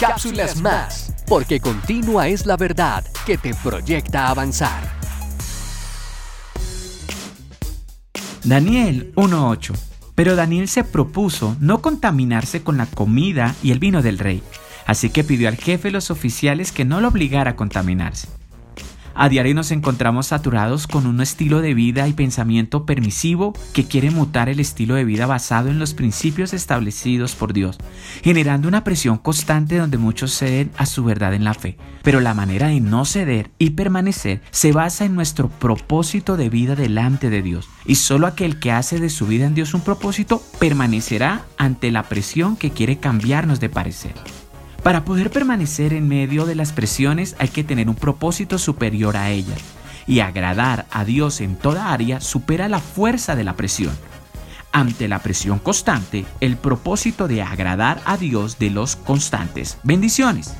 cápsulas más, porque continua es la verdad que te proyecta avanzar. Daniel 1.8 Pero Daniel se propuso no contaminarse con la comida y el vino del rey, así que pidió al jefe de los oficiales que no lo obligara a contaminarse. A diario nos encontramos saturados con un estilo de vida y pensamiento permisivo que quiere mutar el estilo de vida basado en los principios establecidos por Dios, generando una presión constante donde muchos ceden a su verdad en la fe. Pero la manera de no ceder y permanecer se basa en nuestro propósito de vida delante de Dios. Y solo aquel que hace de su vida en Dios un propósito permanecerá ante la presión que quiere cambiarnos de parecer. Para poder permanecer en medio de las presiones hay que tener un propósito superior a ellas. Y agradar a Dios en toda área supera la fuerza de la presión. Ante la presión constante, el propósito de agradar a Dios de los constantes. Bendiciones.